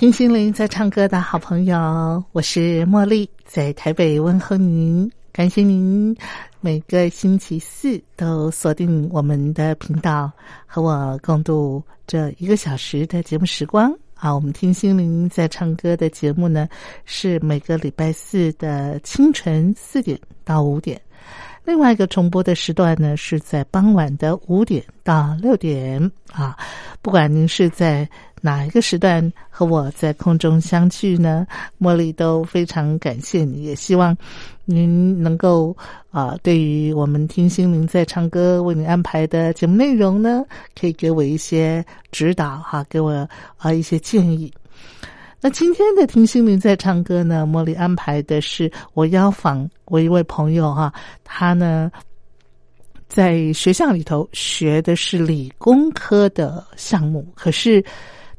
听心灵在唱歌的好朋友，我是茉莉，在台北问候您。感谢您每个星期四都锁定我们的频道，和我共度这一个小时的节目时光。啊，我们听心灵在唱歌的节目呢，是每个礼拜四的清晨四点到五点。另外一个重播的时段呢，是在傍晚的五点到六点啊。不管您是在哪一个时段和我在空中相聚呢，茉莉都非常感谢你，也希望您能够啊，对于我们听心灵在唱歌为你安排的节目内容呢，可以给我一些指导哈，给我啊一些建议。那今天的听心灵在唱歌呢，茉莉安排的是我邀访我一位朋友哈，他呢在学校里头学的是理工科的项目，可是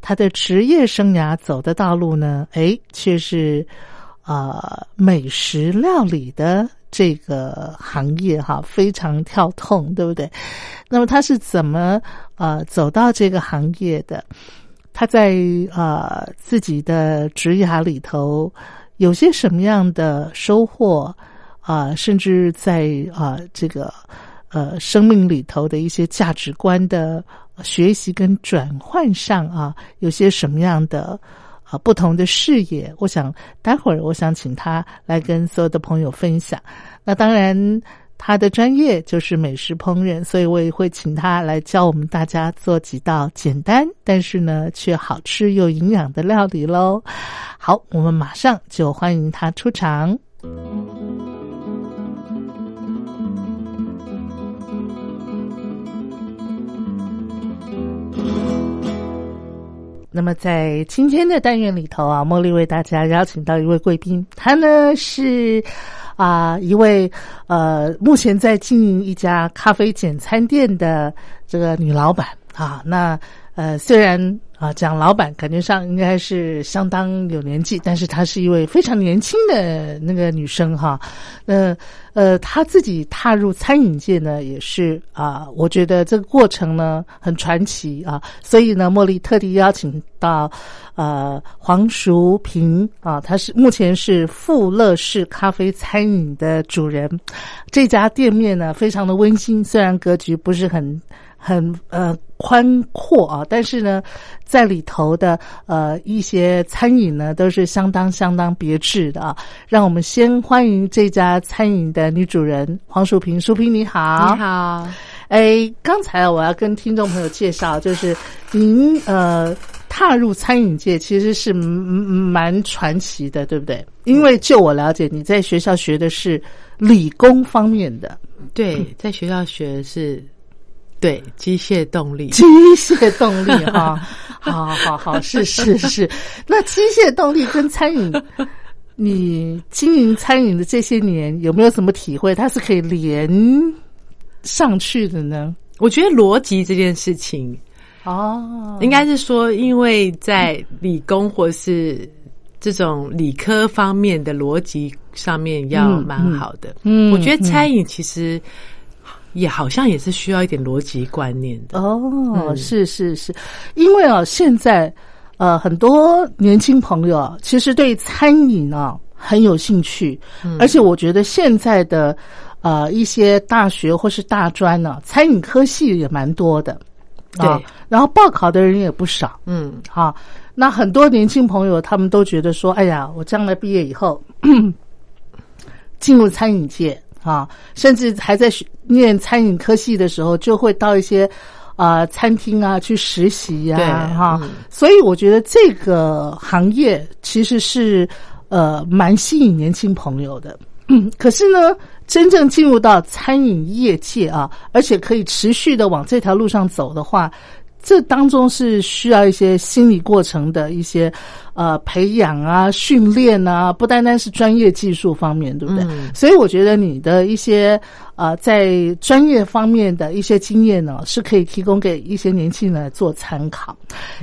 他的职业生涯走的道路呢，哎，却是呃美食料理的这个行业哈，非常跳痛，对不对？那么他是怎么呃走到这个行业的？他在啊自己的职涯里头有些什么样的收获啊？甚至在啊这个呃生命里头的一些价值观的学习跟转换上啊，有些什么样的啊不同的视野？我想待会儿我想请他来跟所有的朋友分享。那当然。他的专业就是美食烹饪，所以我也会请他来教我们大家做几道简单但是呢却好吃又营养的料理喽。好，我们马上就欢迎他出场。那么在今天的单元里头啊，茉莉为大家邀请到一位贵宾，她呢是。啊，一位呃，目前在经营一家咖啡简餐店的这个女老板啊，那呃，虽然啊讲老板，感觉上应该是相当有年纪，但是她是一位非常年轻的那个女生哈。那呃，她自己踏入餐饮界呢，也是啊，我觉得这个过程呢很传奇啊，所以呢，茉莉特地邀请到。呃，黄淑平啊，她是目前是富乐士咖啡餐饮的主人。这家店面呢，非常的温馨，虽然格局不是很很呃宽阔啊，但是呢，在里头的呃一些餐饮呢，都是相当相当别致的啊。让我们先欢迎这家餐饮的女主人黄淑萍，淑萍你好，你好。哎，刚才我要跟听众朋友介绍，就是您呃。踏入餐饮界其实是蛮传奇的，对不对？因为就我了解，你在学校学的是理工方面的。对，在学校学的是对机械动力，机械动力哈，好好好，是是是。那机械动力跟餐饮，你经营餐饮的这些年有没有什么体会？它是可以连上去的呢？我觉得逻辑这件事情。哦，应该是说，因为在理工或是这种理科方面的逻辑上面要蛮好的。嗯，我觉得餐饮其实也好像也是需要一点逻辑观念的。哦，是是是，因为啊，现在呃，很多年轻朋友其实对餐饮啊很有兴趣，而且我觉得现在的呃一些大学或是大专呢，餐饮科系也蛮多的。啊，然后报考的人也不少，嗯，好，那很多年轻朋友他们都觉得说，哎呀，我将来毕业以后 进入餐饮界啊，甚至还在念餐饮科系的时候，就会到一些啊餐厅啊去实习呀，哈，所以我觉得这个行业其实是呃蛮吸引年轻朋友的，嗯，可是呢。真正进入到餐饮业界啊，而且可以持续的往这条路上走的话，这当中是需要一些心理过程的一些呃培养啊、训练啊，不单单是专业技术方面，对不对？所以我觉得你的一些呃在专业方面的一些经验呢，是可以提供给一些年轻人来做参考。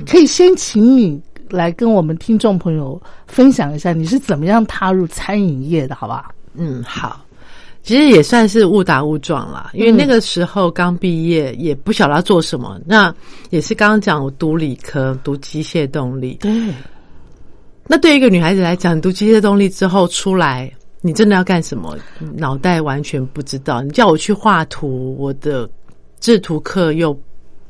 可以先请你来跟我们听众朋友分享一下，你是怎么样踏入餐饮业的，好不好？嗯，好。其实也算是误打误撞啦，因为那个时候刚毕业，也不晓得要做什么。那也是刚刚讲，我读理科，读机械动力。对。那对一个女孩子来讲，读机械动力之后出来，你真的要干什么？脑袋完全不知道。你叫我去画图，我的制图课又。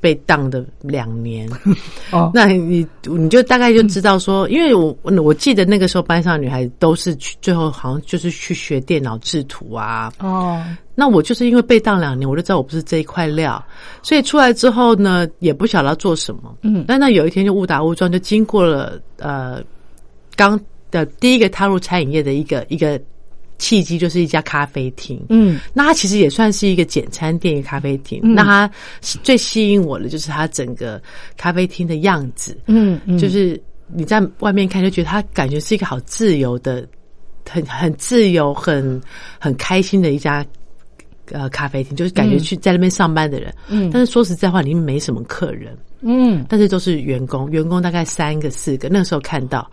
被当的两年，哦，那你你就大概就知道说，因为我我记得那个时候班上的女孩子都是去最后好像就是去学电脑制图啊，哦，那我就是因为被当两年，我就知道我不是这一块料，所以出来之后呢，也不晓得做什么，嗯，但那有一天就误打误撞就经过了呃，刚的第一个踏入餐饮业的一个一个。契机就是一家咖啡厅，嗯，那它其实也算是一个简餐店、一个咖啡厅。那它最吸引我的就是它整个咖啡厅的样子，嗯，就是你在外面看就觉得它感觉是一个好自由的、很很自由、很很开心的一家呃咖啡厅，就是感觉去在那边上班的人，嗯，但是说实在话，里面没什么客人，嗯，但是都是员工，员工大概三个四个，那个时候看到。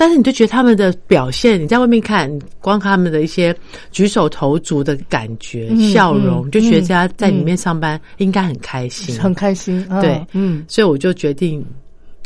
但是你就觉得他们的表现，你在外面看，光看他们的一些举手投足的感觉、笑容，就觉得家在里面上班应该很开心，很开心。对，嗯，所以我就决定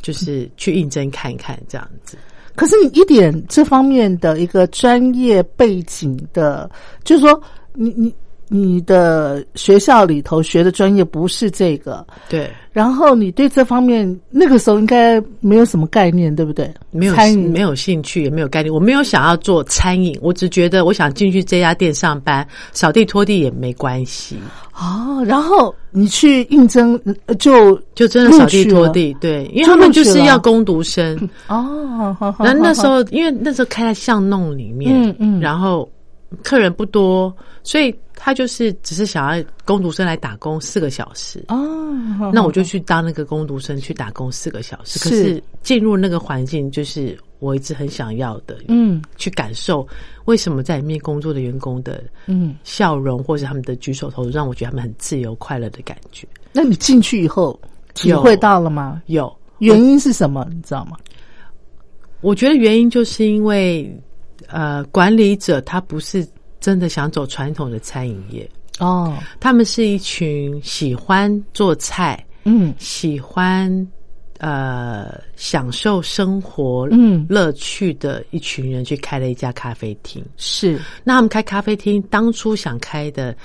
就是去应征看一看这样子。可是你一点这方面的一个专业背景的，就是说，你你。你的学校里头学的专业不是这个，对。然后你对这方面那个时候应该没有什么概念，对不对？没有，没有兴趣，也没有概念。我没有想要做餐饮，我只觉得我想进去这家店上班，扫地拖地也没关系。哦，然后你去应征，就就真的扫地拖地，对，因为他们就是要攻读生。哦，那那时候因为那时候开在巷弄里面，嗯嗯，然后客人不多，所以。他就是只是想要工读生来打工四个小时哦，那我就去当那个工读生去打工四个小时。可是进入那个环境，就是我一直很想要的，嗯，去感受为什么在里面工作的员工的嗯笑容，或者他们的举手投足，让我觉得他们很自由快乐的感觉。那你进去以后体会到了吗？有原因是什么？你知道吗？我觉得原因就是因为呃，管理者他不是。真的想走传统的餐饮业哦，他们是一群喜欢做菜，嗯，喜欢呃享受生活嗯乐趣的一群人，去开了一家咖啡厅。是，那他们开咖啡厅当初想开的。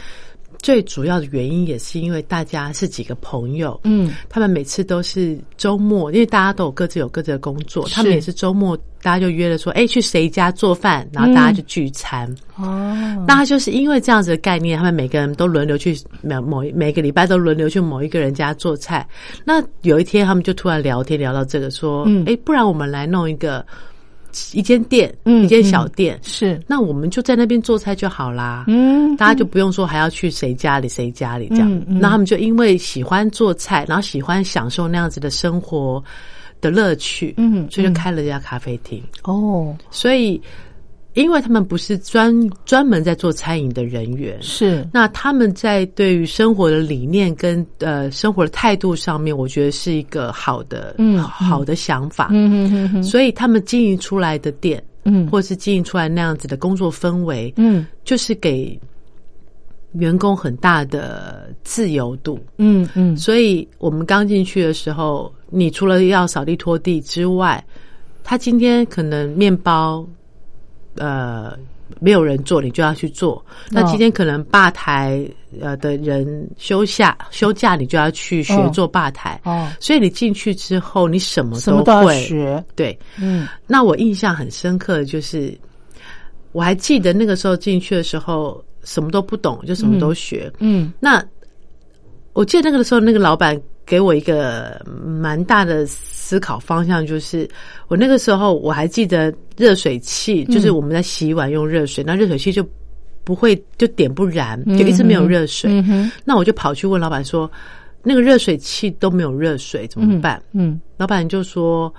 最主要的原因也是因为大家是几个朋友，嗯，他们每次都是周末，因为大家都有各自有各自的工作，他们也是周末，大家就约了说，哎，去谁家做饭，然后大家就聚餐。哦，那他就是因为这样子的概念，他们每个人都轮流去某某每个礼拜都轮流去某一个人家做菜。那有一天，他们就突然聊天聊到这个，说，哎，不然我们来弄一个。一间店，一间小店是，那我们就在那边做菜就好啦。嗯，大家就不用说还要去谁家里谁家里这样。那他们就因为喜欢做菜，然后喜欢享受那样子的生活的乐趣，嗯，所以就开了这家咖啡厅。哦，所以。因为他们不是专专门在做餐饮的人员，是。那他们在对于生活的理念跟呃生活的态度上面，我觉得是一个好的嗯好的想法，嗯嗯嗯，所以他们经营出来的店，嗯，或是经营出来那样子的工作氛围，嗯，就是给员工很大的自由度，嗯嗯，所以我们刚进去的时候，你除了要扫地拖地之外，他今天可能面包。呃没有人做，你就要去做。那今天可能吧台呃的人休假休假，你就要去学做吧台。哦，所以你进去之后，你什么什么都要会学。对，嗯那我印象很深刻的就是，我还记得那个时候进去的时候，什么都不懂，就什么都学。嗯那我记得那个时候，那个老板给我一个蛮大的思考方向，就是我那个时候我还记得热水器，就是我们在洗碗用热水，那热水器就不会就点不燃，就一直没有热水。那我就跑去问老板说，那个热水器都没有热水怎么办？嗯。老板就说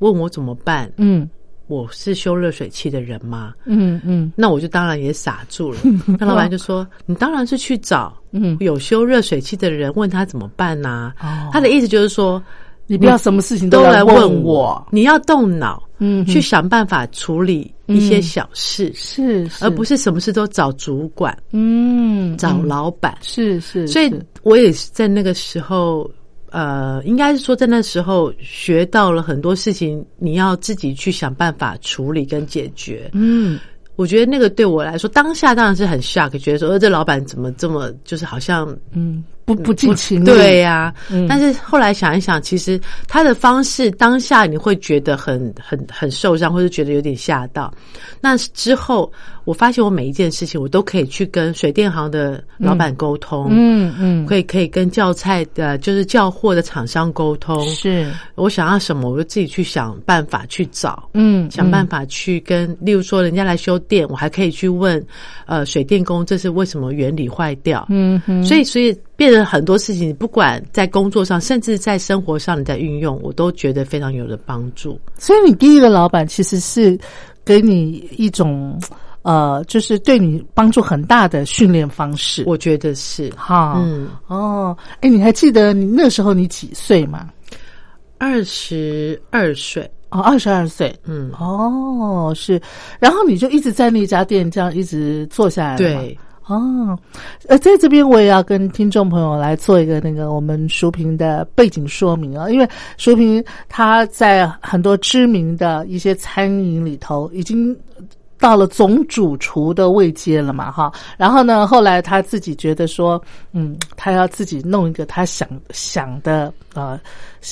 问我怎么办，嗯我是修热水器的人吗？嗯嗯。那我就当然也傻住了。那老板就说：“你当然是去找嗯，有修热水器的人，问他怎么办呐、哦。他的意思就是说，你不要什么事情都来来问我。你要动脑，嗯去想办法处理一些小事，是，而不是什么事都找主管、嗯找嗯老板。是是，所以我也是在那个时候，呃，应该是说在那时候学到了很多事情，你要自己去想办法处理跟解决。嗯我觉得那个对我来说，当下当然是很 shock，觉得说，呃，这老板怎么这么就是好像嗯不不近情理对呀、嗯但是后来想一想，其实他的方式当下你会觉得很很很受伤，或者觉得有点吓到。那之后，我发现我每一件事情，我都可以去跟水电行的老板沟通，嗯嗯可以可以跟教菜的，就是教货的厂商沟通。是我想要什么，我就自己去想办法去找。嗯想办法去跟，例如说人家来修电，我还可以去问，呃，水电工这是为什么原理坏掉？嗯哼所以，所以变得很多事情，不管在工作上，甚至在生活上，你在运用，我都觉得非常有的帮助。所以你第一个老板其实是给你一种呃，就是对你帮助很大的训练方式。我觉得是，哈，嗯，哦，哎，你还记得你那时候你几岁吗？二十二岁，哦，二十二岁。嗯，哦，是，然后你就一直在那家店这样一直做下来了对，哦，呃，在这边我也要跟听众朋友来做一个那个我们淑萍的背景说明啊，因为淑萍她在很多知名的一些餐饮里头已经。到了总主厨的位阶了嘛，哈，然后呢，后来他自己觉得说，嗯，他要自己弄一个他想想的，呃，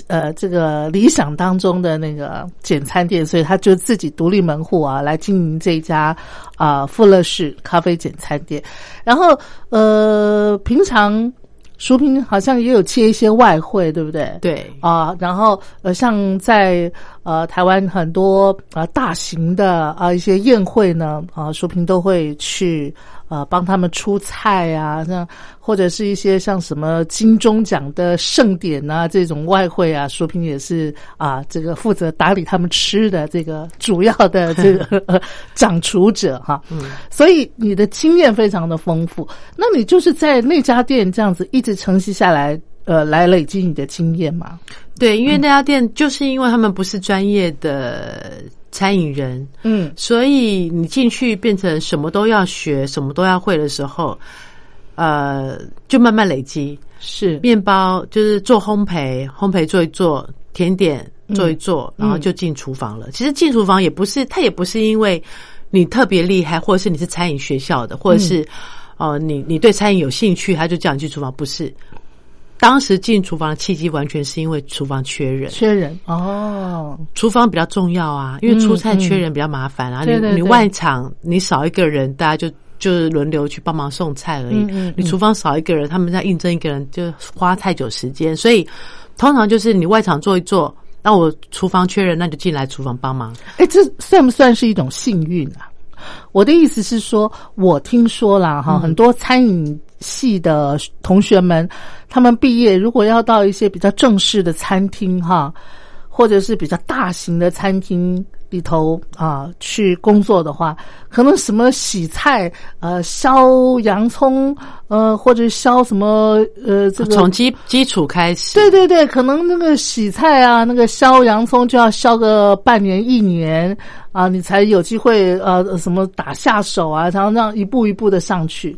呃，这个理想当中的那个简餐店，所以他就自己独立门户啊，来经营这家啊、富乐士咖啡简餐店。然后呃，平常淑萍好像也有接一些外汇，对不对？对，啊，然后呃，像在呃台湾很多啊、呃、大型的啊、一些宴会呢，啊，淑萍都会去呃帮他们出菜啊，像或者是一些像什么金钟奖的盛典啊这种外汇啊，淑萍也是啊这个负责打理他们吃的这个主要的这个、呃掌厨者哈，嗯，所以你的经验非常的丰富，那你就是在那家店这样子一直承袭下来。呃，来累积你的经验嘛？对，因为那家店就是因为他们不是专业的餐饮人，嗯所以你进去变成什么都要学，什么都要会的时候，呃，就慢慢累积。是面包就是做烘焙，烘焙做一做，甜点做一做，然后就进厨房了。其实进厨房也不是，它也不是因为你特别厉害，或者是你是餐饮学校的，或者是哦、呃你你对餐饮有兴趣，他就叫你去厨房，不是。当时进厨房的契机完全是因为厨房缺人，缺人哦，厨房比较重要啊，因为出菜缺人比较麻烦啊。你你外场你少一个人，大家就就是轮流去帮忙送菜而已。你厨房少一个人，他们在应征一个人就花太久时间，所以通常就是你外场做一做，那我厨房缺人，那就进来厨房帮忙。哎，这算不算是一种幸运啊？我的意思是说，我听说了，哈，很多餐饮系的同学们，他们毕业如果要到一些比较正式的餐厅，哈，或者是比较大型的餐厅里头啊去工作的话，可能什么洗菜、呃削洋葱，呃或者削什么呃这个从基基础开始，对对对，可能那个洗菜啊，那个削洋葱就要削个半年一年啊，你才有机会呃什么打下手啊，然后让一步一步的上去，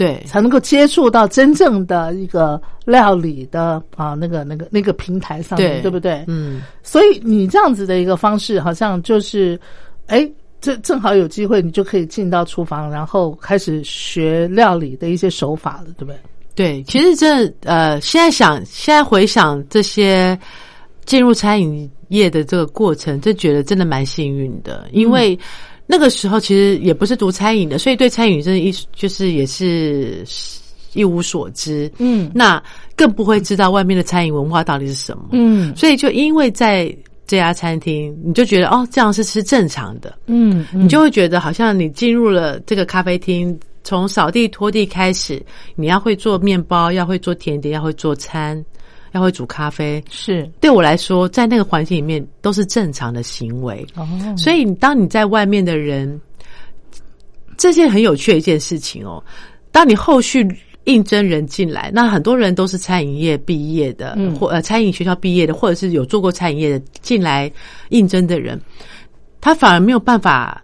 对才能够接触到真正的一个料理的啊那个那个那个平台上面，对对不对？嗯，所以你这样子的一个方式，好像就是，哎，这正好有机会，你就可以进到厨房，然后开始学料理的一些手法了，对不对？对，其实这呃，现在想，现在回想这些进入餐饮业的这个过程，就觉得真的蛮幸运的，因为那个时候其实也不是读餐饮的，所以对餐饮真的一就是也是一无所知，嗯，那更不会知道外面的餐饮文化到底是什么，嗯，所以就因为在。这家餐厅，你就觉得哦，这样是是正常的，嗯，你就会觉得好像你进入了这个咖啡厅，从扫地拖地开始，你要会做面包，要会做甜点，要会做餐，要会煮咖啡，是对我来说，在那个环境里面都是正常的行为。哦，所以当你在外面的人，这件很有趣的一件事情哦，当你后续。应征人进来，那很多人都是餐饮业毕业的，或呃餐饮学校毕业的，或者是有做过餐饮业的进来应征的人，他反而没有办法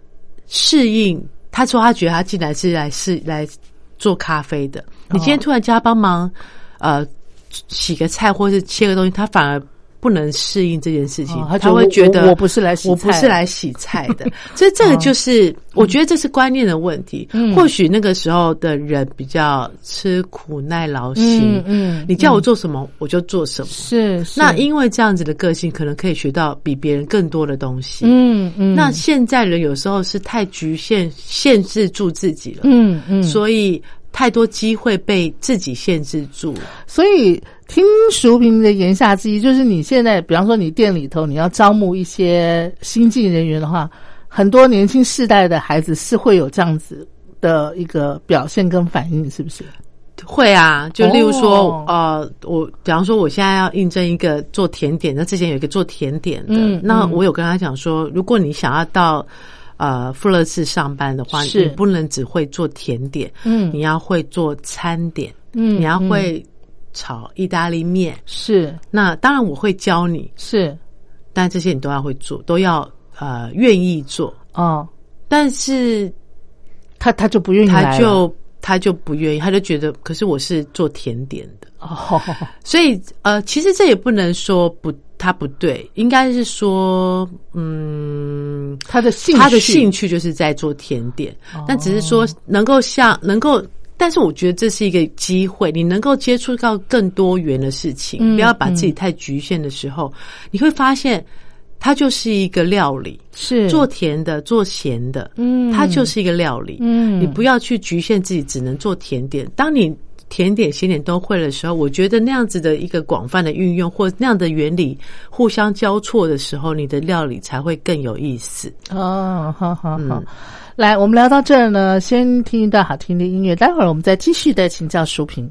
适应。他说他觉得他进来是来是来做咖啡的，你今天突然叫他帮忙，呃，洗个菜或是切个东西，他反而。不能适应这件事情，他会觉得我不是来洗我不是来洗菜的，所以这个就是 我觉得这是观念的问题。或许那个时候的人比较吃苦耐劳型，嗯，你叫我做什么我就做什么，是。那因为这样子的个性，可能可以学到比别人更多的东西。嗯嗯。那现在人有时候是太局限、限制住自己了，嗯嗯，所以太多机会被自己限制住，所以。听淑平的言下之意，就是你现在，比方说你店里头，你要招募一些新进人员的话，很多年轻世代的孩子是会有这样子的一个表现跟反应，是不是？会啊，就例如说，呃，我比方说我现在要应征一个做甜点，那之前有一个做甜点的，那我有跟他讲说，如果你想要到呃富乐士上班的话，你不能只会做甜点，嗯，你要会做餐点，嗯，你要会。炒意大利面。是，那当然我会教你是，但这些你都要会做，都要呃愿意做。哦。但是他他就不愿意，他就他就不愿意，他就觉得，可是我是做甜点的哦，所以呃，其实这也不能说不，他不对，应该是说嗯，他的兴他的兴趣就是在做甜点，但只是说能够像能够。但是我觉得这是一个机会，你能够接触到更多元的事情，不要把自己太局限的时候，你会发现它就是一个料理，是。做甜的，做咸的，嗯，它就是一个料理，嗯，你不要去局限自己只能做甜点。当你甜点、咸点都会的时候，我觉得那样子的一个广泛的运用，或那样的原理互相交错的时候，你的料理才会更有意思。哦，好好好。来，我们聊到这儿呢，先听一段好听的音乐，待会儿我们再继续的请教淑萍。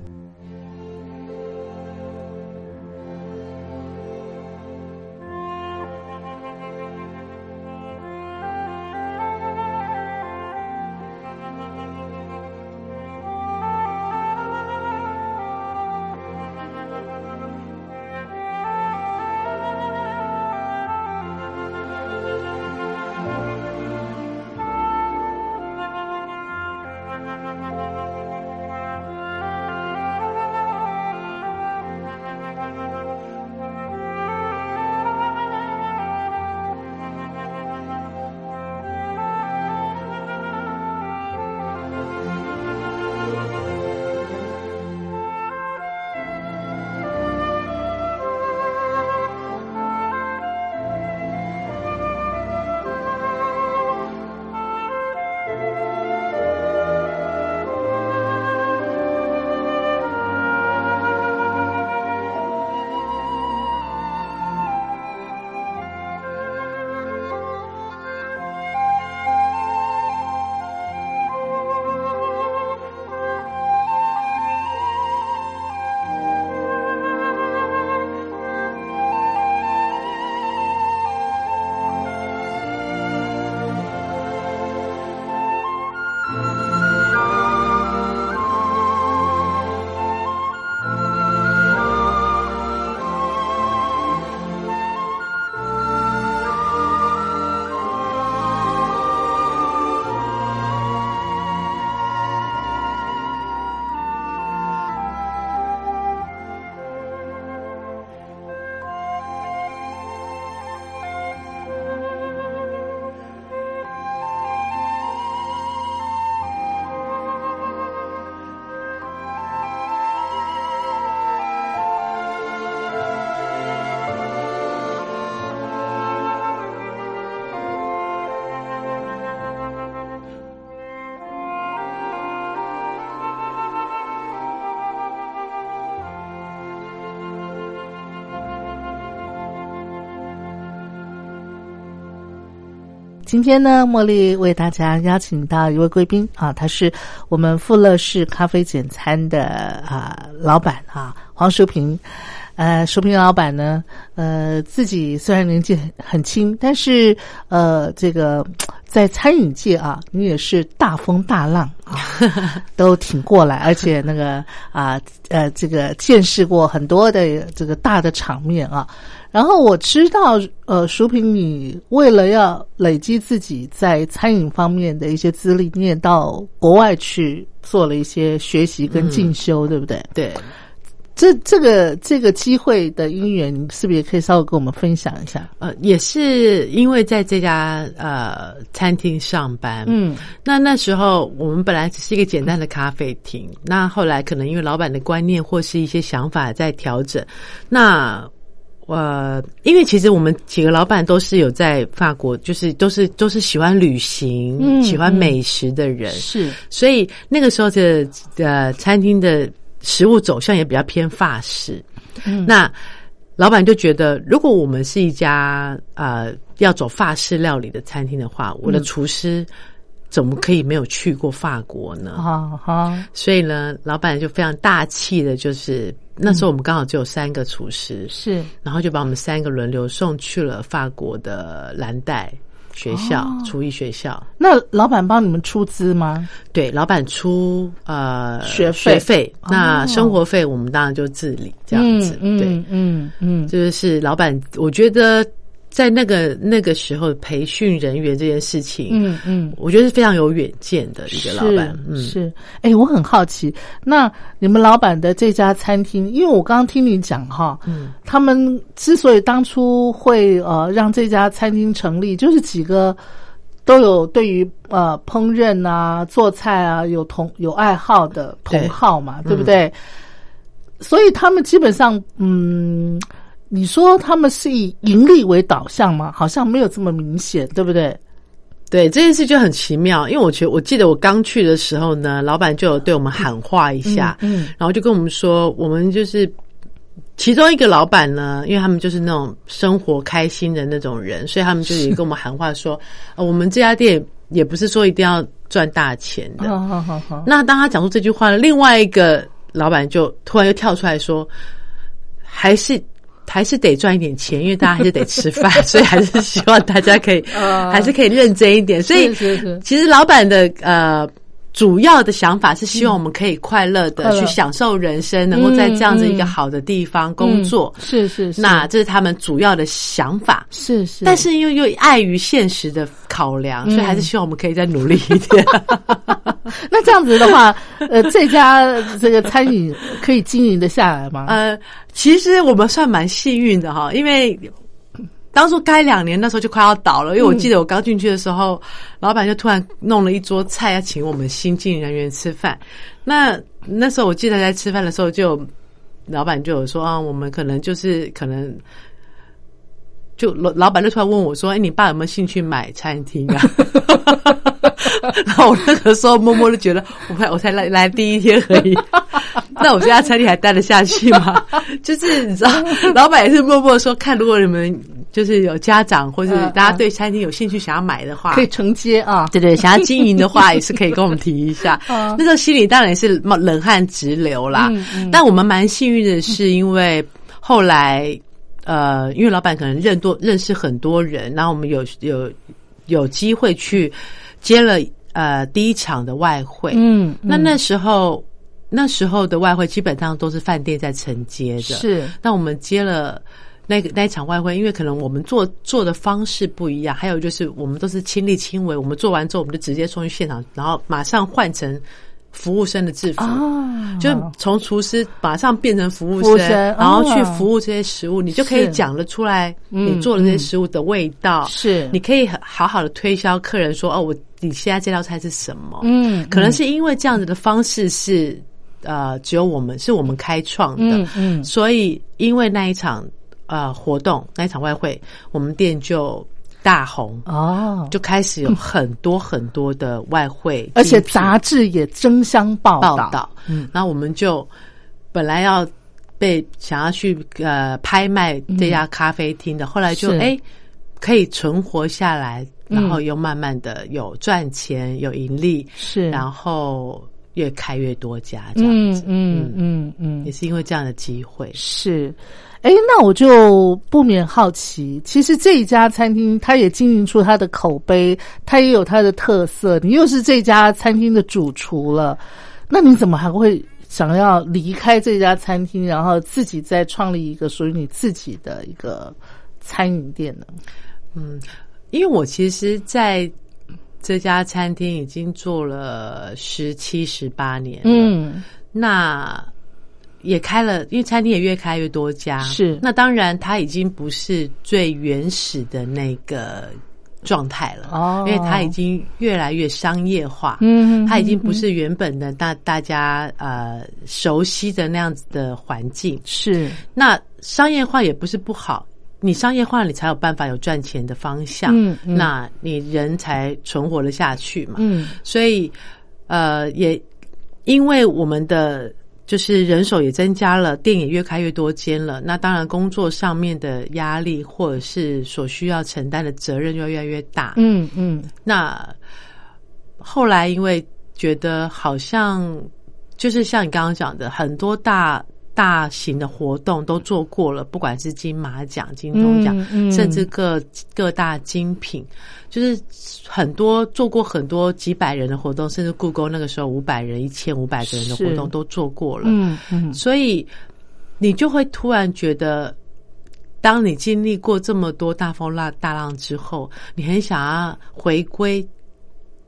今天呢，茉莉为大家邀请到一位贵宾啊，他是我们富乐士咖啡简餐的啊老板啊，黄淑平。呃，淑平老板呢，呃，自己虽然年纪很很轻，但是呃，这个在餐饮界啊，你也是大风大浪啊，都挺过来，而且那个啊呃，这个见识过很多的这个大的场面啊。然后我知道，呃，淑萍，你为了要累积自己在餐饮方面的一些资历，你也到国外去做了一些学习跟进修，对不对？对。这这个这个机会的因缘，你是不是也可以稍微跟我们分享一下？呃，也是因为在这家呃餐厅上班，嗯，那那时候我们本来只是一个简单的咖啡厅，那后来可能因为老板的观念或是一些想法在调整，那呃，因为其实我们几个老板都是有在法国，就是都是都是喜欢旅行、喜欢美食的人，是，所以那个时候的呃餐厅的。食物走向也比较偏法式，那老板就觉得，如果我们是一家呃要走法式料理的餐厅的话，我的厨师怎么可以没有去过法国呢？啊哈！所以呢，老板就非常大气的，就是那时候我们刚好只有三个厨师，是，然后就把我们三个轮流送去了法国的蓝带。学校厨艺学校，那老板帮你们出资吗？对，老板出呃学学费，那生活费我们当然就自理这样子。对，嗯嗯，就是老板，我觉得。在那个那个时候，培训人员这件事情，嗯嗯，我觉得是非常有远见的一个老板。嗯，是。哎，我很好奇，那你们老板的这家餐厅，因为我刚刚听你讲哈，嗯，他们之所以当初会呃让这家餐厅成立，就是几个都有对于呃烹饪啊、做菜啊有同有爱好的同好嘛，对不对？所以他们基本上，嗯。你说他们是以盈利为导向吗？好像没有这么明显，对不对？对这件事就很奇妙，因为我觉得我记得我刚去的时候呢，老板就有对我们喊话一下，嗯，然后就跟我们说，我们就是其中一个老板呢，因为他们就是那种生活开心的那种人，所以他们就也跟我们喊话说，呃，我们这家店也不是说一定要赚大钱的。好好好。那当他讲出这句话，另外一个老板就突然又跳出来说，还是。还是得赚一点钱，因为大家还是得吃饭，所以还是希望大家可以，还是可以认真一点。所以，其实老板的呃主要的想法是希望我们可以快乐的去享受人生，能够在这样子一个好的地方工作。是是，那这是他们主要的想法。是是，但是又又碍于现实的考量，所以还是希望我们可以再努力一点。那这样子的话，呃，这家这个餐饮可以经营的下来吗？呃。其实我们算蛮幸运的哈，因为当初开两年那时候就快要倒了，因为我记得我刚进去的时候，老板就突然弄了一桌菜要请我们新进人员吃饭。那那时候我记得在吃饭的时候，就老板就有说啊，我们可能就是可能，就老老板就突然问我说：“哎，你爸有没有兴趣买餐厅啊？” 然后我那个时候默默的觉得，我才我才来来第一天而已，那我这家餐厅还待得下去吗？就是你知道，老板也是默默说，看如果你们就是有家长或者大家对餐厅有兴趣想要买的话，可以承接啊。对对，想要经营的话也是可以跟我们提一下。那时候心里当然是冷汗直流啦。但我们蛮幸运的是，因为后来呃，因为老板可能认多认识很多人，然后我们有有有机会去。接了呃第一场的外汇，嗯，那那时候那时候的外汇基本上都是饭店在承接的，是。那我们接了那个那一场外汇，因为可能我们做做的方式不一样，还有就是我们都是亲力亲为，我们做完之后我们就直接送去现场，然后马上换成。服务生的制服，就从厨师马上变成服务生，然后去服务这些食物，你就可以讲得出来你做的这些食物的味道。是，你可以好好的推销客人说：“哦，我你现在这道菜是什么？”嗯，可能是因为这样子的方式是呃，只有我们是我们开创的，嗯嗯，所以因为那一场呃活动那一场外汇，我们店就。大红哦，就开始有很多很多的外汇，而且杂志也争相报道。嗯，然后我们就本来要被想要去呃拍卖这家咖啡厅的，后来就哎可以存活下来，然后又慢慢的有赚钱、有盈利，是，然后越开越多家这样子，嗯。嗯嗯，也是因为这样的机会。是。哎，那我就不免好奇，其实这一家餐厅，它也经营出它的口碑，它也有它的特色。你又是这家餐厅的主厨了，那你怎么还会想要离开这家餐厅，然后自己再创立一个属于你自己的一个餐饮店呢？嗯，因为我其实在这家餐厅已经做了十七、十八年，嗯，那。也开了，因为餐厅也越开越多家，是。那当然，它已经不是最原始的那个状态了，哦，因为它已经越来越商业化，嗯，它已经不是原本的大大家呃熟悉的那样子的环境，是。那商业化也不是不好，你商业化你才有办法有赚钱的方向，嗯，那你人才存活了下去嘛，嗯，所以呃也因为我们的。就是人手也增加了，店也越开越多间了。那当然，工作上面的压力或者是所需要承担的责任就越来越大。嗯嗯。那后来因为觉得好像就是像你刚刚讲的，很多大。大型的活动都做过了，不管是金马奖、金钟奖，甚至各各大精品，就是很多做过很多几百人的活动，甚至故宫那个时候五百人、一千五百个人的活动都做过了。嗯嗯，所以你就会突然觉得，当你经历过这么多大风浪大浪之后，你很想要回归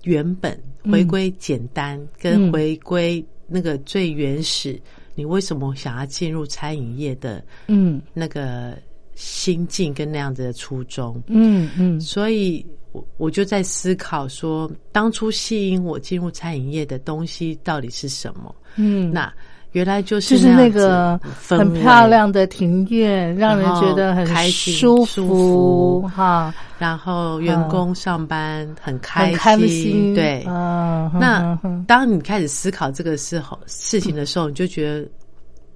原本，回归简单，跟回归那个最原始。你为什么想要进入餐饮业的？嗯，那个心境跟那样子的初衷，嗯嗯，所以我我就在思考说，当初吸引我进入餐饮业的东西到底是什么？嗯，那。原来就是就是那个很漂亮的庭院，让人觉得很舒服哈。然后员工上班很开心，对。那当你开始思考这个时候事情的时候，你就觉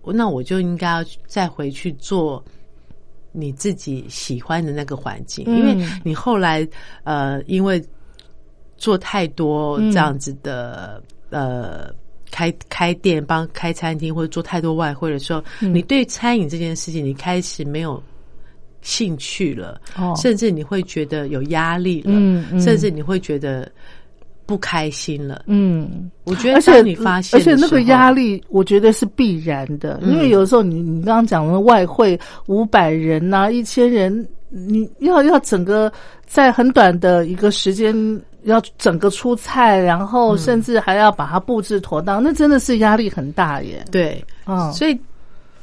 得，那我就应该要再回去做你自己喜欢的那个环境，因为你后来呃，因为做太多这样子的呃。开开店、帮开餐厅或者做太多外汇的时候，你对餐饮这件事情，你开始没有兴趣了，甚至你会觉得有压力了，甚至你会觉得不开心了。嗯，我觉得，而且你发现，而且那个压力，我觉得是必然的，因为有时候你你刚刚讲的外汇五百人呐，一千人，你要要整个在很短的一个时间。要整个出菜，然后甚至还要把它布置妥当，那真的是压力很大耶。对，嗯，所以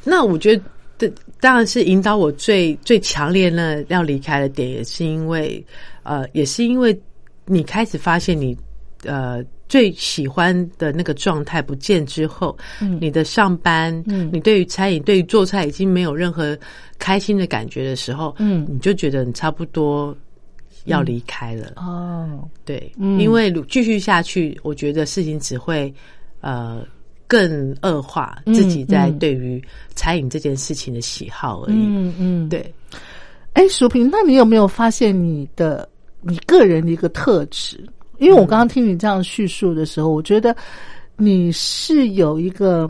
那我觉得，当然是引导我最最强烈的要离开的点，也是因为，呃，也是因为你开始发现你呃最喜欢的那个状态不见之后，嗯，你的上班，嗯，你对于餐饮、对于做菜已经没有任何开心的感觉的时候，嗯，你就觉得你差不多。要离开了哦，对，因为继续下去，我觉得事情只会呃更恶化自己在对于餐饮这件事情的喜好而已。嗯嗯，对。哎，淑萍，那你有没有发现你的你个人的一个特质？因为我刚刚听你这样叙述的时候，我觉得你是有一个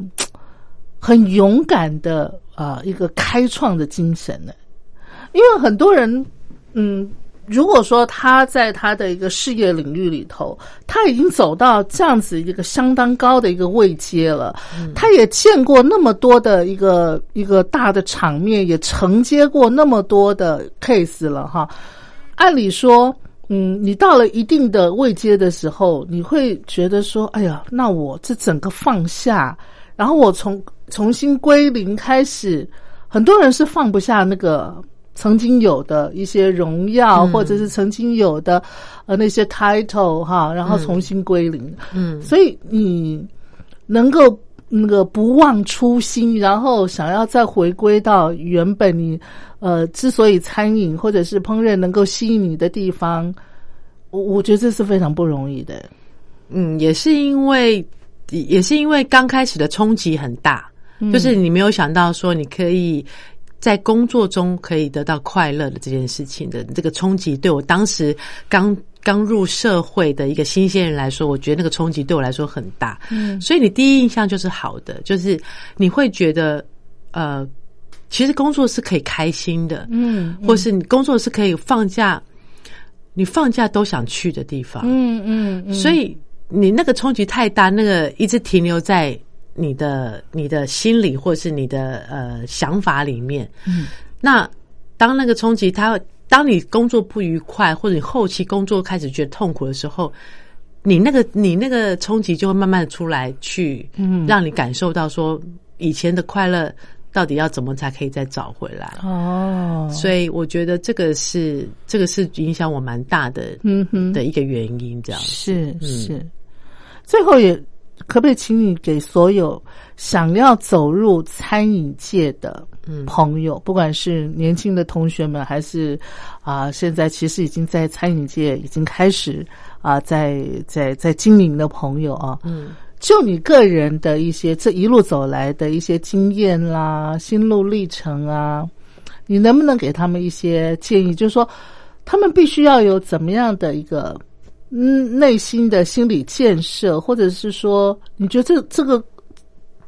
很勇敢的啊一个开创的精神的，因为很多人嗯。如果说他在他的一个事业领域里头，他已经走到这样子一个相当高的一个位阶了，他也见过那么多的一个一个大的场面，也承接过那么多的 case 了哈。按理说，嗯，你到了一定的位阶的时候，你会觉得说，哎呀，那我这整个放下，然后我从重新归零开始，很多人是放不下那个。曾经有的一些荣耀，或者是曾经有的呃那些 title 哈，然后重新归零。嗯，所以你能够那个不忘初心，然后想要再回归到原本你呃之所以餐饮或者是烹饪能够吸引你的地方，我我觉得这是非常不容易的。嗯，也是因为也是因为刚开始的冲击很大，就是你没有想到说你可以。在工作中可以得到快乐的这件事情的这个冲击，对我当时刚刚入社会的一个新鲜人来说，我觉得那个冲击对我来说很大。嗯，所以你第一印象就是好的，就是你会觉得呃，其实工作是可以开心的，嗯，或是你工作是可以放假，你放假都想去的地方。嗯嗯，所以你那个冲击太大，那个一直停留在。你的你的心理或是你的呃想法里面，嗯，那当那个冲击，他当你工作不愉快，或者你后期工作开始觉得痛苦的时候，你那个你那个冲击就会慢慢出来，去嗯，让你感受到说以前的快乐到底要怎么才可以再找回来。哦。所以我觉得这个是这个是影响我蛮大的，嗯哼。的一个原因，这样是是，最后也。可不可以请你给所有想要走入餐饮界的朋友，不管是年轻的同学们，还是啊，现在其实已经在餐饮界已经开始啊，在在在经营的朋友啊，嗯，就你个人的一些这一路走来的一些经验啦、心路历程啊，你能不能给他们一些建议？就是说，他们必须要有怎么样的一个？嗯，内心的心理建设，或者是说，你觉得这这个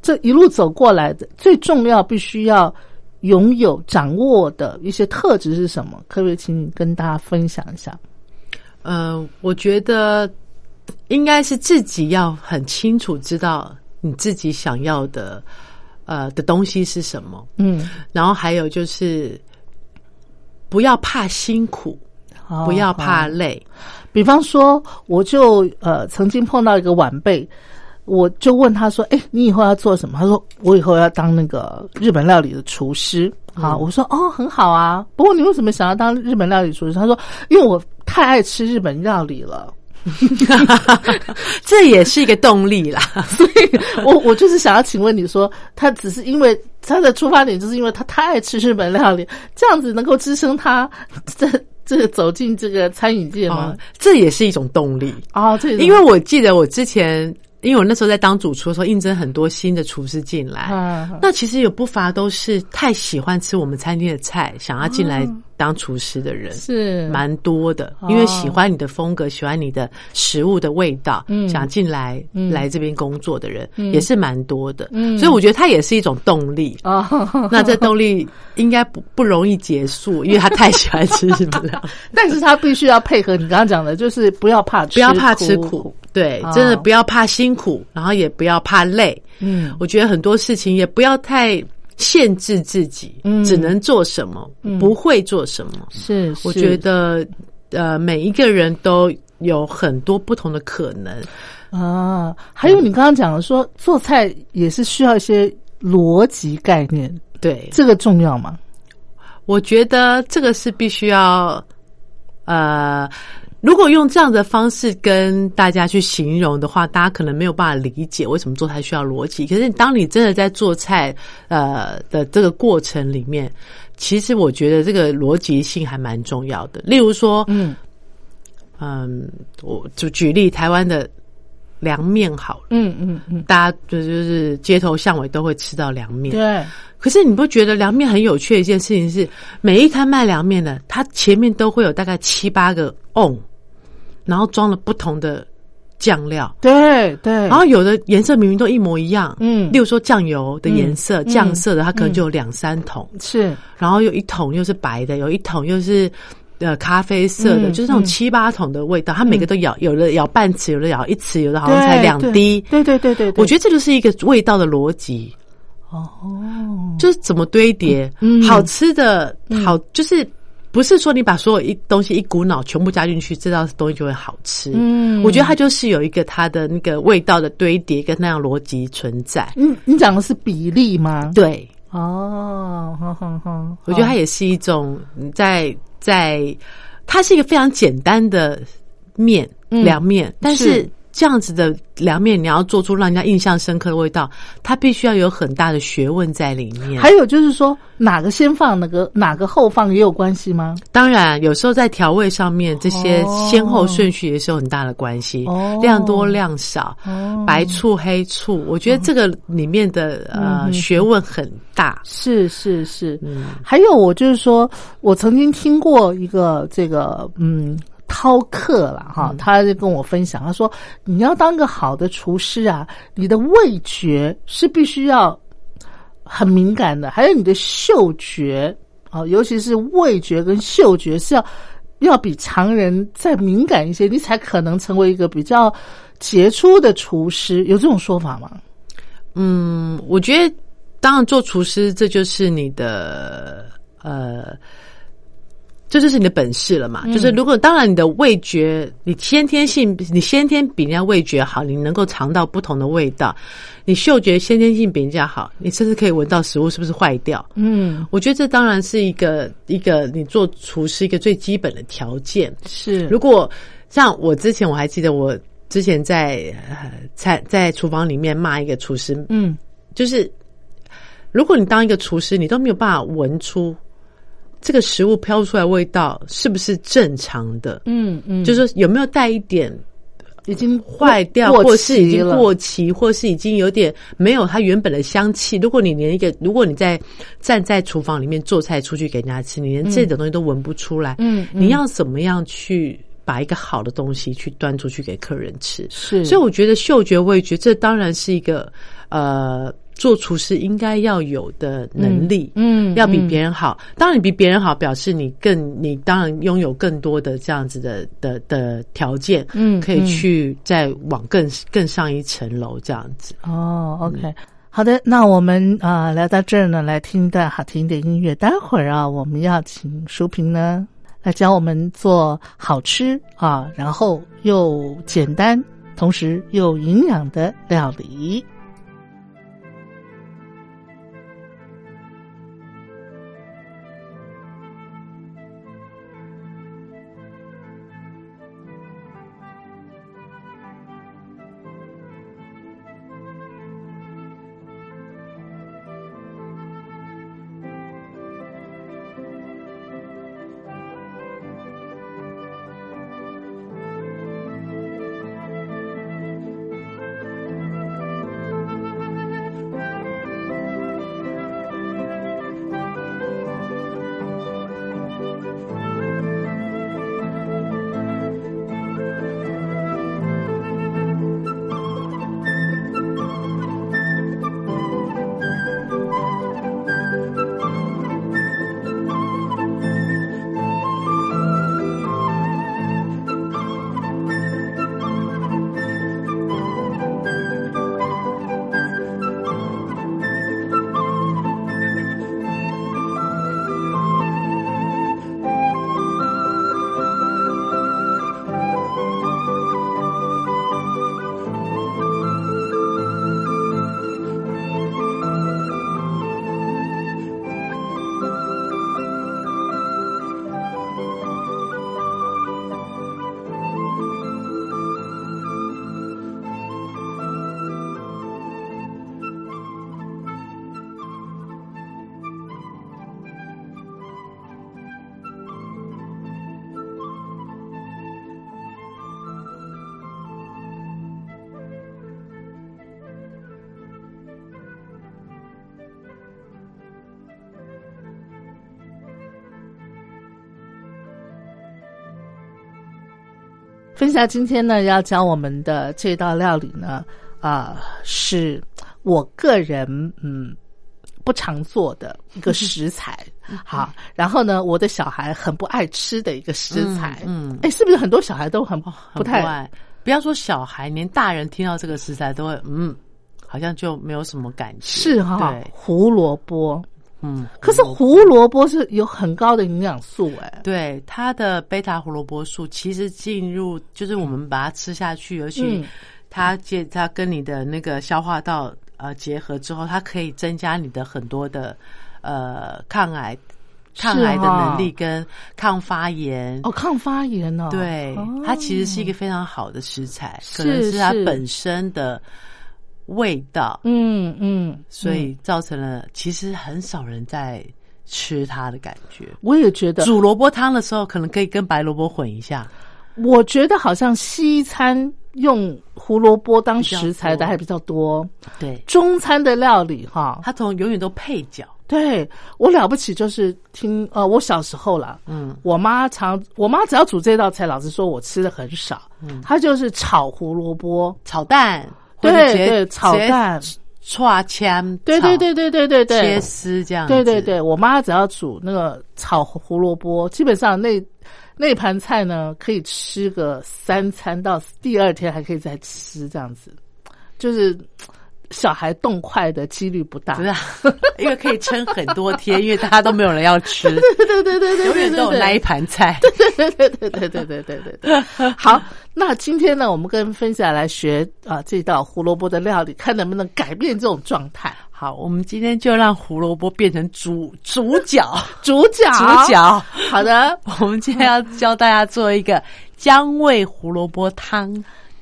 这一路走过来的最重要，必须要拥有掌握的一些特质是什么？可不可以请你跟大家分享一下？呃，我觉得应该是自己要很清楚知道你自己想要的呃的东西是什么。嗯，然后还有就是不要怕辛苦，不要怕累。比方说，我就呃曾经碰到一个晚辈，我就问他说：“哎，你以后要做什么？”他说：“我以后要当那个日本料理的厨师。”啊，我说：“哦，很好啊。不过你为什么想要当日本料理厨师？”他说：“因为我太爱吃日本料理了。” 这也是一个动力啦。所以我我就是想要请问你说，他只是因为他的出发点就是因为他太爱吃日本料理，这样子能够支撑他 这。这个走进这个餐饮界吗？这也是一种动力啊！这因为我记得我之前，因为我那时候在当主厨的时候，应征很多新的厨师进来，那其实有不乏都是太喜欢吃我们餐厅的菜，想要进来。当厨师的人是蛮多的，因为喜欢你的风格，喜欢你的食物的味道，想进来来这边工作的人也是蛮多的。所以我觉得它也是一种动力。那这动力应该不不容易结束，因为他太喜欢吃什么了。但是他必须要配合你刚刚讲的，就是不要怕，不要怕吃苦，对，真的不要怕辛苦，然后也不要怕累。嗯，我觉得很多事情也不要太。限制自己，只能做什么，不会做什么。是，我觉得，呃，每一个人都有很多不同的可能啊。还有你刚刚讲的说，做菜也是需要一些逻辑概念，对，这个重要吗？我觉得这个是必须要，呃。如果用这样的方式跟大家去形容的话，大家可能没有办法理解为什么做菜需要逻辑。可是，当你真的在做菜呃的这个过程里面，其实我觉得这个逻辑性还蛮重要的。例如说，嗯嗯，我就举例台湾的凉面好，嗯嗯嗯，大家就就是街头巷尾都会吃到凉面，对。可是你不觉得凉面很有趣的一件事情是，每一摊卖凉面的，它前面都会有大概七八个瓮。然后装了不同的酱料，对对，然后有的颜色明明都一模一样，嗯，例如说酱油的颜色，酱色的它可能就有两三桶，是，然后有一桶又是白的，有一桶又是呃咖啡色的，就是那种七八桶的味道，它每个都舀，有的舀半匙，有的舀一匙，有的好像才两滴，对。对对对，我觉得这就是一个味道的逻辑，哦，就是怎么堆叠，好吃的好就是。不是说你把所有一东西一股脑全部加进去，这道东西就会好吃。嗯，我觉得它就是有一个它的那个味道的堆叠跟那样逻辑存在。嗯，你讲的是比例吗？对，哦，好好好，我觉得它也是一种在在，它是一个非常简单的面凉面，但是这样子的凉面，你要做出让人家印象深刻的味道，它必须要有很大的学问在里面。还有就是说，哪个先放，哪个哪个后放，也有关系吗？当然，有时候在调味上面，这些先后顺序也是有很大的关系。哦，量多量少，哦，白醋黑醋，我觉得这个里面的呃学问很大。是是是，嗯，还有我就是说，我曾经听过一个这个嗯。饕客了哈，他就跟我分享，他说：“你要当个好的厨师啊，你的味觉是必须要很敏感的，还有你的嗅觉啊，尤其是味觉跟嗅觉是要要比常人再敏感一些，你才可能成为一个比较杰出的厨师。有这种说法吗？”嗯，我觉得当然做厨师，这就是你的呃。这就是你的本事了嘛？就是如果当然你的味觉，你先天性，你先天比人家味觉好，你能够尝到不同的味道；你嗅觉先天性比人家好，你甚至可以闻到食物是不是坏掉。嗯，我觉得这当然是一个一个你做厨师一个最基本的条件。是，如果像我之前我还记得我之前在在在厨房里面骂一个厨师，嗯，就是如果你当一个厨师，你都没有办法闻出。这个食物飘出来味道是不是正常的？嗯嗯，就是说有没有带一点已经坏掉，或是已经过期，或是已经有点没有它原本的香气。如果你连一个，如果你在站在厨房里面做菜出去给人家吃，你连这种东西都闻不出来，嗯，你要怎么样去把一个好的东西去端出去给客人吃？是，所以我觉得嗅觉味觉这当然是一个呃。做厨师应该要有的能力，嗯，要比别人好。当然，你比别人好，表示你更，你当然拥有更多的这样子的的的条件，嗯，可以去再往更更上一层楼这样子。哦，OK，好的，那我们啊来到这儿呢，来听段好听的音乐。待会儿啊，我们要请淑萍呢来教我们做好吃啊，然后又简单，同时又营养的料理。分享今天呢，要教我们的这道料理呢，啊，是我个人嗯不常做的一个食材，好，然后呢，我的小孩很不爱吃的一个食材，嗯，哎，是不是很多小孩都很不太爱？不要说小孩，连大人听到这个食材都会，嗯，好像就没有什么感觉，是哈，胡萝卜。嗯，可是胡萝卜是有很高的营养素哎，对它的贝塔胡萝卜素，其实进入就是我们把它吃下去，尤其它接它跟你的那个消化道呃结合之后，它可以增加你的很多的呃抗癌抗癌的能力跟抗发炎。哦，抗发炎哦，对，它其实是一个非常好的食材，可能是它本身的味道，嗯嗯，所以造成了其实很少人在吃它的感觉。我也觉得，煮萝卜汤的时候，可能可以跟白萝卜混一下，我觉得好像西餐用胡萝卜当食材的还比较多，对，中餐的料理哈，它从永远都配角，对我了不起就是听呃，我小时候啦，嗯，我妈常我妈只要煮这道菜，老实说我吃的很少，嗯。她就是炒胡萝卜，炒蛋，对对炒蛋，串签，对对对对对对对，切丝这样子，对对对，我妈只要煮那个炒胡萝卜，基本上那那盘菜呢，可以吃个三餐到第二天还可以再吃，这样子，就是小孩动筷的几率不大。对啊，因为可以撑很多天，因为大家都没有人要吃，对对对对对，永远都有那一盘菜。对对对对对对对对对。好，那今天呢，我们跟分享来学啊这道胡萝卜的料理，看能不能改变这种状态。好，我们今天就让胡萝卜变成主主角，主角，主角。好的，我们今天要教大家做一个姜味胡萝卜汤。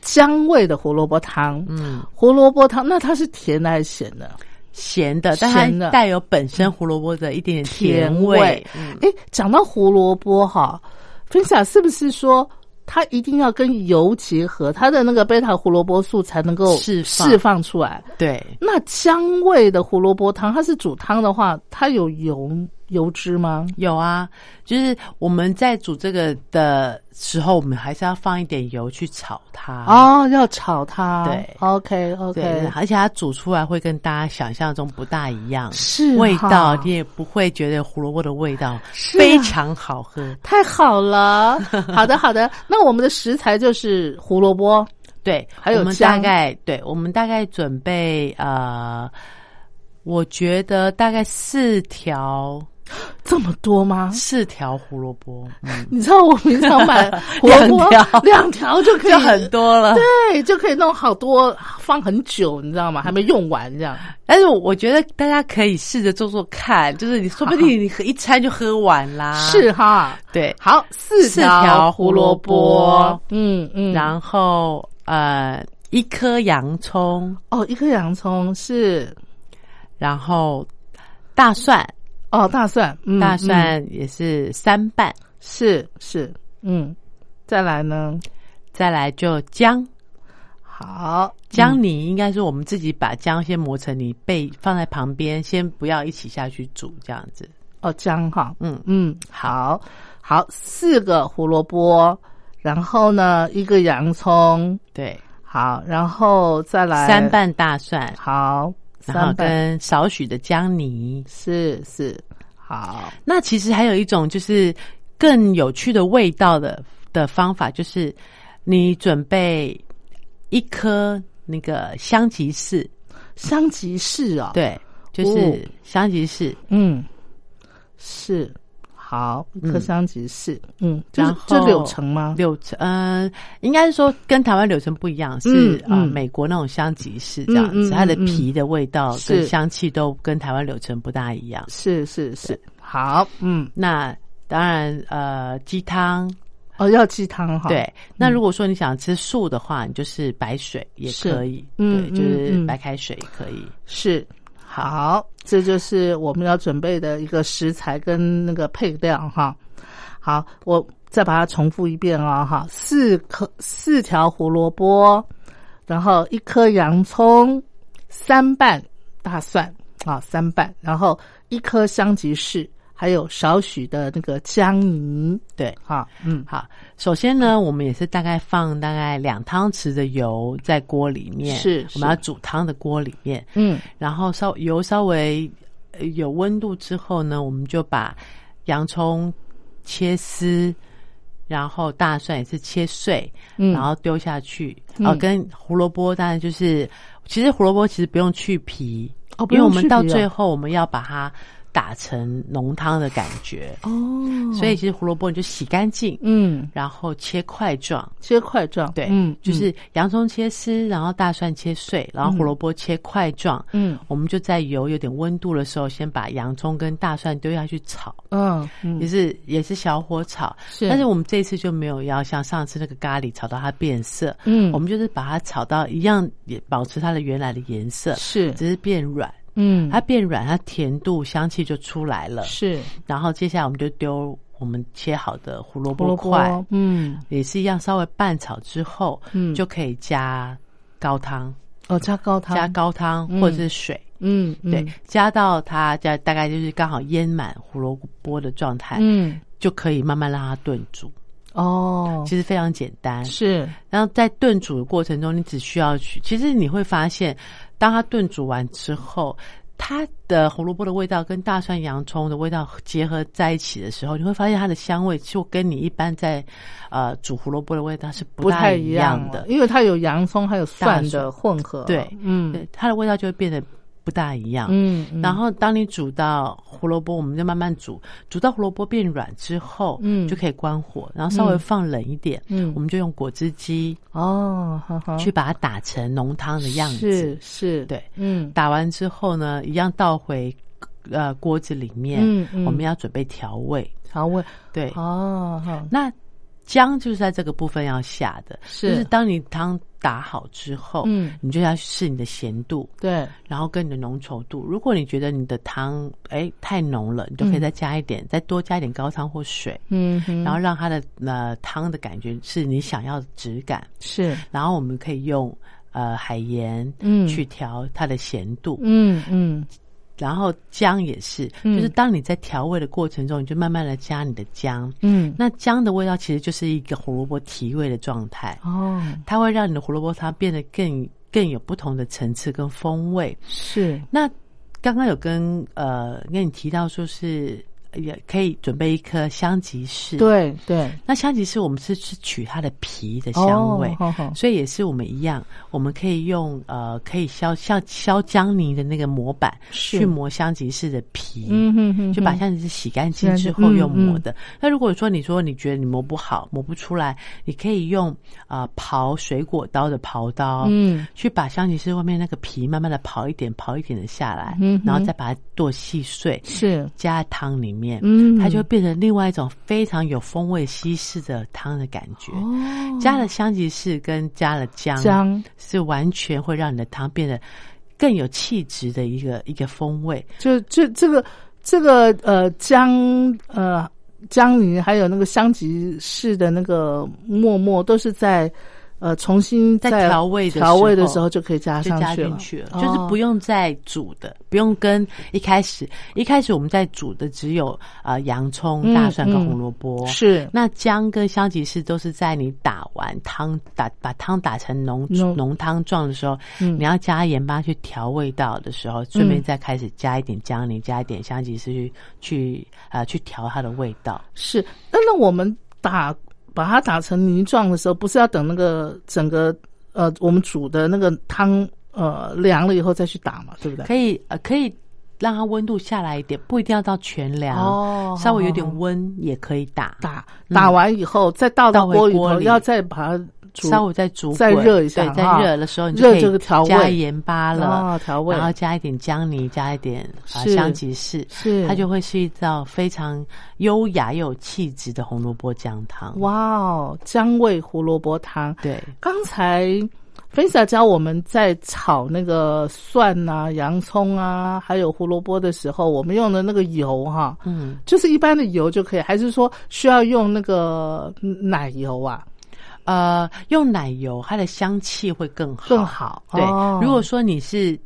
姜味的胡萝卜汤。嗯，胡萝卜汤，那它是甜的还是咸的？咸的，但咸的它带有本身胡萝卜的一点点甜味。嗯，哎，讲到胡萝卜哈，分享是不是说它一定要跟油结合，它的那个贝塔胡萝卜素才能够释放出来？对，那姜味的胡萝卜汤，它是煮汤的话，它有油油脂吗？有啊，就是我们在煮这个的时候，我们还是要放一点油去炒它。哦，要炒它。对，OK OK 而且它煮出来会跟大家想象中不大一样，是味道你也不会觉得胡萝卜的味道非常好喝。太好了。好的好的，那我们的食材就是胡萝卜。对，还有我们大概对，我们大概准备呃，我觉得大概四条 这么多吗？四条胡萝卜，嗯，你知道我平常买 胡萝卜两条两条就可以就很多了。对，就可以弄好多，放很久，你知道吗？还没用完这样。但是我觉得大家可以试着做做看，就是你说不定你喝一餐就喝完啦。是哈，对，好，四四条胡萝卜，嗯嗯，然后呃一颗洋葱，哦，一颗洋葱是。然后大蒜，哦，大蒜，嗯大嗯蒜也是三瓣，是是，嗯，再来呢，再来就姜。好，姜泥应该是我们自己把姜先磨成泥，备放在旁边，先不要一起下去煮，这样子。哦，姜哈，嗯，嗯，好好，四个胡萝卜，然后呢，一个洋葱，对，好，然后再来三，瓣大蒜，好，然后三跟少许的姜泥。是是，好，那其实还有一种就是更有趣的味道的的方法，就是你准备一颗那个香吉士，香吉士哦，，对，就是哦。香吉士，嗯，是。好，一颗嗯香吉士，嗯，就是然后柳橙吗？柳橙，嗯、应该是说跟台湾柳橙不一样，是啊、美国那种香吉士这样子，它的皮的味道跟香气都跟台湾柳橙不大一样。是是是，好，嗯，那当然，呃，鸡汤，哦，要鸡汤哈，，对。那如果说你想吃素的话，你就是白水也可以，嗯对，就是白开水也可以。是好，这就是我们要准备的一个食材跟那个配料哈。好，我再把它重复一遍啊、哈，四颗四条胡萝卜，然后一颗洋葱，三瓣大蒜啊，三瓣，然后一颗香吉士，还有少许的那个姜泥，对，哈，嗯，好，首先呢，我们也是大概放大概两汤匙的油在锅里面，是我们要煮汤的锅里面，嗯，然后稍油稍微呃有温度之后呢，我们就把洋葱切丝，然后大蒜也是切碎，嗯。然后丢下去。嗯。哦，跟胡萝卜当然就是，其实胡萝卜其实不用去皮，哦不因为我们到最后我们要把它打成浓汤的感觉。哦，所以其实胡萝卜你就洗干净，嗯，然后切块状，切块状，对，嗯，就是洋葱切丝，然后大蒜切碎，然后胡萝卜切块状，嗯，我们就在油有点温度的时候，先把洋葱跟大蒜丢下去炒，嗯嗯，也是也是小火炒，是。但是我们这次就没有要像上次那个咖喱炒到它变色，嗯。我们就是把它炒到一样，也保持它的原来的颜色，是，只是变软。嗯，它变软，它甜度、香气就出来了。是。然后接下来我们就丢我们切好的胡萝卜卜块，，嗯，也是一样，稍微拌炒之后，嗯。就可以加高汤，哦，加高汤，加高汤嗯。或者是水，嗯，嗯。对，，加到它加大概就是刚好淹满胡萝卜的状态，嗯，就可以慢慢让它炖煮。哦，其实非常简单，是，然后在炖煮的过程中，你只需要去，其实你会发现，当它炖煮完之后，它的胡萝卜的味道跟大蒜、洋葱的味道结合在一起的时候，你会发现它的香味就跟你一般在呃煮胡萝卜的味道是不太一样的。因为它有洋葱还有蒜的混合，对嗯对，它的味道就会变得不大一样。嗯，嗯。然后，当你煮到胡萝卜，我们就慢慢煮，煮到胡萝卜变软之后，嗯。就可以关火，然后稍微嗯放冷一点，嗯。我们就用果汁机哦，去把它打成浓汤的样子。是是，对，嗯。打完之后呢，一样倒回呃锅子里面，嗯嗯。我们要准备调味。调味，对，哦，哈，那姜就是在这个部分要下的，是。就是当你汤打好之后，嗯。你就要试你的咸度，对，然后跟你的浓稠度。如果你觉得你的汤哎太浓了，你就可以再加一点，再多加一点高汤或水，嗯，然后让它的呃汤的感觉是你想要的质感。是，然后我们可以用呃海盐嗯。去调它的咸度，嗯嗯然后姜也是，嗯。就是当你在调味的过程中，你就慢慢的加你的姜。嗯，那姜的味道其实就是一个胡萝卜提味的状态，哦，它会让你的胡萝卜汤变得更更有不同的层次跟风味。是，那刚刚有跟呃跟你提到说是也可以准备一颗香吉士，，对对，那香吉士我们是是取它的皮的香味。所以也是我们一样，我们可以用呃，可以削像削姜泥的那个模板去磨香吉士的皮，嗯哼哼，就把香吉士洗干净之后用嗯磨的。那如果说你说你觉得你磨不好，磨不出来，你可以用啊、呃刨水果刀的刨刀，嗯，去把香吉士外面那个皮慢慢的刨一点，刨一点的下来，嗯然后再把它剁细碎，是，加在汤里面，嗯它就会变成另外一种非常有风味西式的汤的感觉。哦，加了香吉士跟加了姜，姜是完全会让你的汤变得更有气质的一个一个风味。就就这个这个呃姜呃姜泥还有那个香吉士的那个沫沫都是在呃重新在调味的调味的时候就可以加就加上去进去了，哦就是不用再煮的，不用跟一开始一开始我们在煮的只有啊、呃洋葱、嗯大蒜跟嗯。红萝卜。是。那姜跟香吉士都是在你打完汤打把汤打成浓浓。浓汤状的时候，嗯。你要加盐巴去调味道的时候，顺便再开始加一点姜泥，加一点香吉士去去呃去调它的味道。是，那那我们打把它打成泥状的时候，不是要等那个整个呃我们煮的那个汤呃凉了以后再去打嘛，对不对？可以呃可以让它温度下来一点，不一定要到全凉，哦稍微有点温也可以打，打打完以后再倒到锅里头，要再把它煮稍微再煮再热一下对，在热的时候你就可以这个调味。加盐巴了，哦调味。然后加一点姜泥，加一点啊、香吉士，是。它就会是一道非常优雅又有气质的红萝卜姜汤。哇哦，姜味胡萝卜汤。对，刚才菲萨教我们在炒那个蒜啊、洋葱啊，还有胡萝卜的时候，我们用的那个油哈，嗯，就是一般的油就可以，还是说需要用那个奶油啊呃，用奶油它的香气会更好，更好？对，哦如果说你是。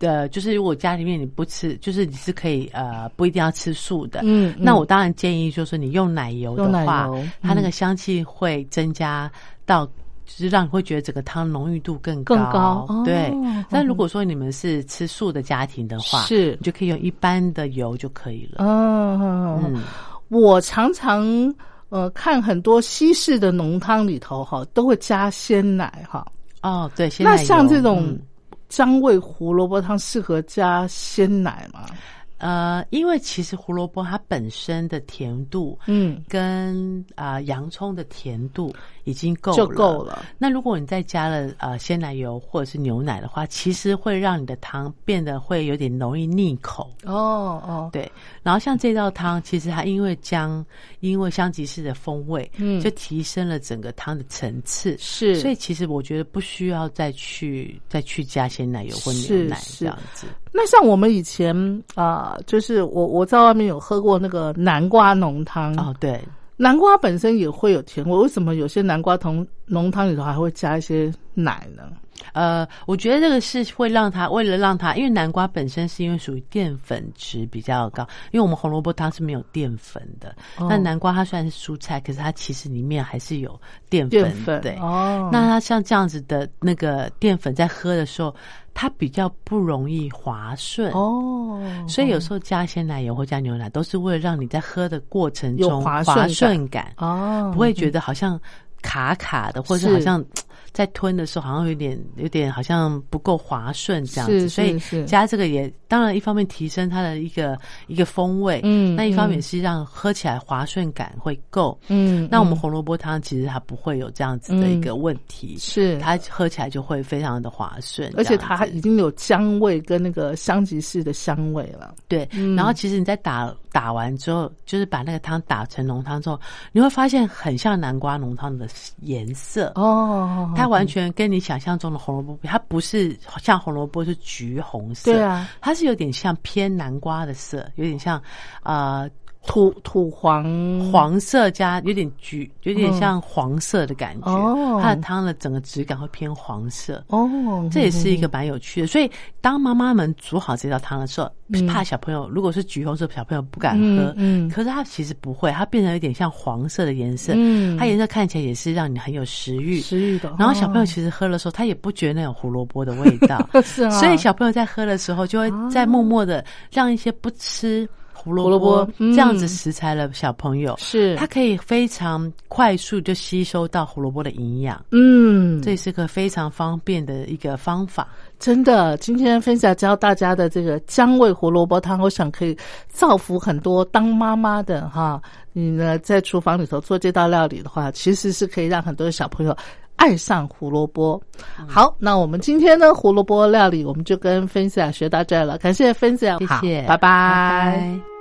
呃，就是如果家里面你不吃，就是你是可以呃不一定要吃素的，嗯嗯那我当然建议就是你用奶油的话，油它那个嗯香气会增加到，就是让你会觉得整个汤浓郁度更更高哦对，但嗯如果说你们是吃素的家庭的话，是你就可以用一般的油就可以了。嗯嗯，我常常呃看很多西式的浓汤里头哈，都会加鲜奶哈。哦，对，鲜奶那像这种嗯姜味胡萝卜汤适合加鲜奶吗？呃，因为其实胡萝卜它本身的甜度，嗯，跟啊、洋葱的甜度已经够就够了。那如果你再加了呃鲜奶油或者是牛奶的话，其实会让你的汤变得会有点容易腻口。哦哦，对，然后像这道汤，其实它因为姜，因为香吉士的风味，嗯就提升了整个汤的层次。是，所以其实我觉得不需要再去再去加鲜奶油或牛奶这样子。那像我们以前啊、就是我我在外面有喝过那个南瓜浓汤哦，对，南瓜本身也会有甜味，为什么有些南瓜同浓汤里头还会加一些奶呢？呃，我觉得这个是会让它为了让它，因为南瓜本身是因为属于淀粉值比较高，因为我们红萝卜汤是没有淀粉的。哦那南瓜它虽然是蔬菜，可是它其实里面还是有淀粉。淀粉对，哦，那它像这样子的那个淀粉在喝的时候，它比较不容易滑顺。哦，所以有时候加鲜奶油或加牛奶，都是为了让你在喝的过程中滑顺感哦，不会觉得好像卡卡的，或者是好像在吞的时候好像有点有点好像不够滑顺这样子。所以加这个也当然一方面提升它的一个一个风味，嗯那一方面嗯是让喝起来滑顺感会够。嗯，那我们嗯红萝卜汤其实它不会有这样子的一个问题，是它喝起来就会非常的滑顺，而且它已经有姜味跟那个香吉士的香味了。对，嗯然后其实你在打打完之后，就是把那个汤打成浓汤之后，你会发现很像南瓜浓汤的颜色。哦，它完全跟你想象中的红萝卜，它不是像红萝卜是橘红色，对啊，它是有点像偏南瓜的色，有点像呃土土黄黄色加有点橘，有点像黄色的感觉。哦。它的汤的整个质感会偏黄色。哦，这也是一个蛮有趣的，所以当妈妈们煮好这道汤的时候，怕小朋友如果是橘红色，小朋友不敢喝，嗯嗯。可是它其实不会，它变成有点像黄色的颜色，嗯。它颜色看起来也是让你很有食欲，食欲的。然后小朋友哦其实喝的时候，他也不觉得那种胡萝卜的味道，是啊，所以小朋友在喝的时候，就会在默默的让一些不吃胡萝卜嗯。这样子食材的小朋友，是。他可以非常快速就吸收到胡萝卜的营养，嗯，这是个非常方便的一个方法。真的，今天分享教大家的这个姜味胡萝卜汤，我想可以造福很多当妈妈的哈。你呢在厨房里头做这道料理的话，其实是可以让很多小朋友爱上胡萝卜。好，那我们今天呢胡萝卜料理，我们就跟分享学到这儿了，感谢分享，好谢。谢，拜。拜拜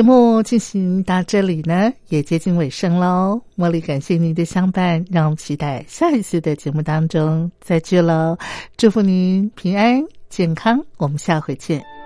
节目进行到这里呢，也接近尾声喽。茉莉感谢您的相伴，让我们期待下一次的节目当中再聚喽。祝福您平安健康，我们下回见。